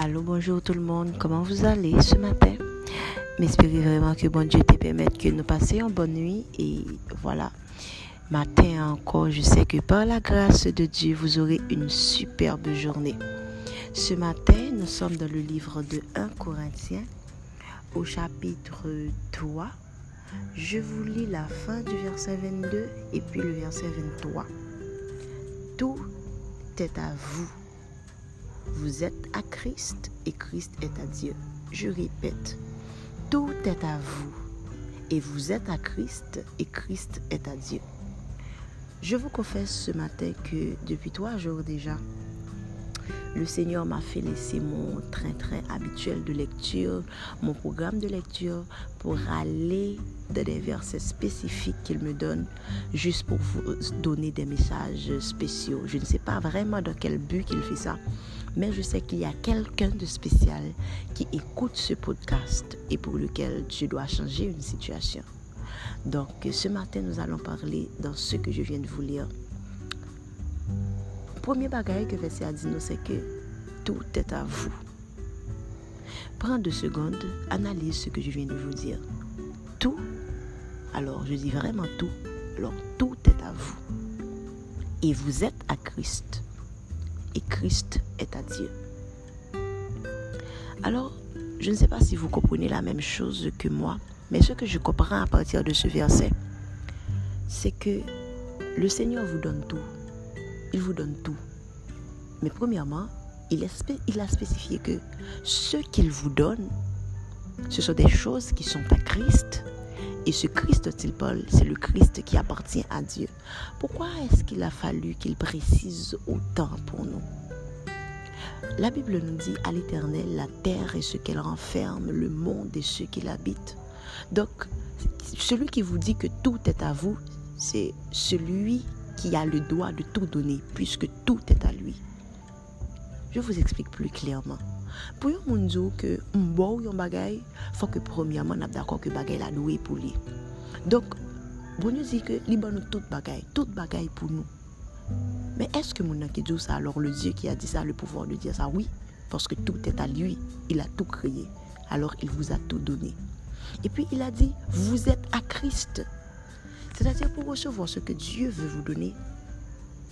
Allô, bonjour tout le monde. Comment vous allez ce matin? M'espérez vraiment que bon Dieu te permette que nous passions une bonne nuit. Et voilà, matin encore, je sais que par la grâce de Dieu, vous aurez une superbe journée. Ce matin, nous sommes dans le livre de 1 Corinthiens, au chapitre 3. Je vous lis la fin du verset 22 et puis le verset 23. Tout est à vous. Vous êtes à Christ et Christ est à Dieu. Je répète, tout est à vous et vous êtes à Christ et Christ est à Dieu. Je vous confesse ce matin que depuis trois jours déjà, le Seigneur m'a fait laisser mon train-train habituel de lecture, mon programme de lecture, pour aller dans des versets spécifiques qu'il me donne, juste pour vous donner des messages spéciaux. Je ne sais pas vraiment dans quel but qu'il fait ça, mais je sais qu'il y a quelqu'un de spécial qui écoute ce podcast et pour lequel je dois changer une situation. Donc ce matin, nous allons parler dans ce que je viens de vous lire premier bagage que verset a dit nous, c'est que tout est à vous. Prends deux secondes, analyse ce que je viens de vous dire. Tout, alors je dis vraiment tout, alors tout est à vous. Et vous êtes à Christ. Et Christ est à Dieu. Alors, je ne sais pas si vous comprenez la même chose que moi, mais ce que je comprends à partir de ce verset, c'est que le Seigneur vous donne tout. Il vous donne tout. Mais premièrement, il, a spécifié que ce qu'il vous donne, ce sont des choses qui sont à Christ. Et ce Christ, Paul, c'est le Christ qui appartient à Dieu. Pourquoi est-ce qu'il a fallu qu'il précise autant pour nous? La Bible nous dit à l'éternel, la terre et ce qu'elle renferme, le monde et ceux qui l'habitent. Donc, celui qui vous dit que tout est à vous, c'est celui qui a le droit de tout donner, puisque tout est à lui. Je vous explique plus clairement. Pour yon moun que que mbo yon bagay, faut que premièrement n'a d'accord que la doué pour lui. Donc, bon nous dit que ban nous tout bagay, tout bagay pour nous. Mais est-ce que mon qui dit ça? Alors le Dieu qui a dit ça le pouvoir de dire ça oui parce que tout est à lui, il a tout créé. Alors il vous a tout donné. Et puis il a dit vous êtes à Christ. C'est-à-dire pour recevoir ce que Dieu veut vous donner,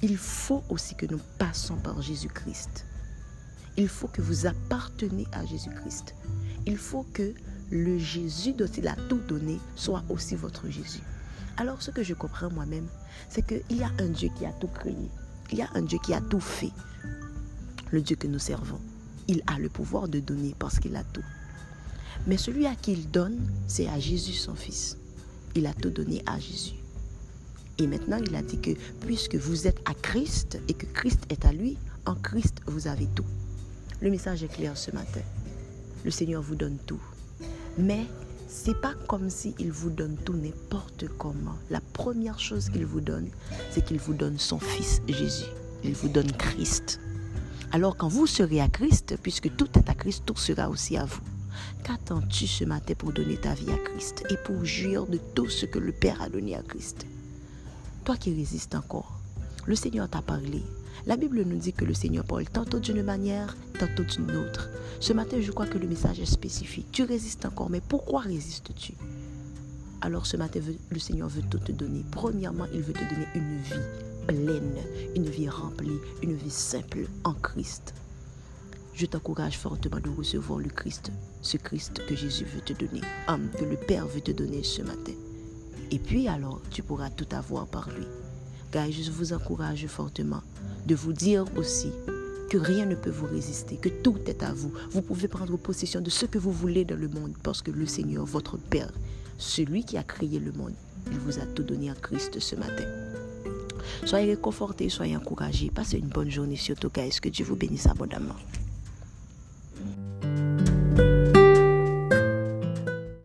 il faut aussi que nous passons par Jésus-Christ il faut que vous appartenez à Jésus-Christ. Il faut que le Jésus dont il a tout donné soit aussi votre Jésus. Alors ce que je comprends moi-même, c'est qu'il y a un Dieu qui a tout créé. Il y a un Dieu qui a tout fait. Le Dieu que nous servons. Il a le pouvoir de donner parce qu'il a tout. Mais celui à qui il donne, c'est à Jésus son Fils. Il a tout donné à Jésus. Et maintenant, il a dit que puisque vous êtes à Christ et que Christ est à lui, en Christ, vous avez tout. Le message est clair ce matin. Le Seigneur vous donne tout. Mais c'est pas comme s'il vous donne tout n'importe comment. La première chose qu'il vous donne, c'est qu'il vous donne son Fils Jésus. Il vous donne Christ. Alors quand vous serez à Christ, puisque tout est à Christ, tout sera aussi à vous. Qu'attends-tu ce matin pour donner ta vie à Christ et pour jouir de tout ce que le Père a donné à Christ? Toi qui résistes encore, le Seigneur t'a parlé. La Bible nous dit que le Seigneur parle tantôt d'une manière, tantôt d'une autre. Ce matin, je crois que le message est spécifique. Tu résistes encore, mais pourquoi résistes-tu? Alors ce matin, le Seigneur veut tout te donner. Premièrement, il veut te donner une vie pleine, une vie remplie, une vie simple en Christ. Je t'encourage fortement de recevoir le Christ, ce Christ que Jésus veut te donner, que le Père veut te donner ce matin. Et puis alors, tu pourras tout avoir par lui. Guys, je vous encourage fortement de vous dire aussi que rien ne peut vous résister, que tout est à vous. Vous pouvez prendre possession de ce que vous voulez dans le monde parce que le Seigneur, votre Père, celui qui a créé le monde, il vous a tout donné en Christ ce matin. Soyez réconfortés, soyez encouragés. Passez une bonne journée surtout, guys. Que Dieu vous bénisse abondamment?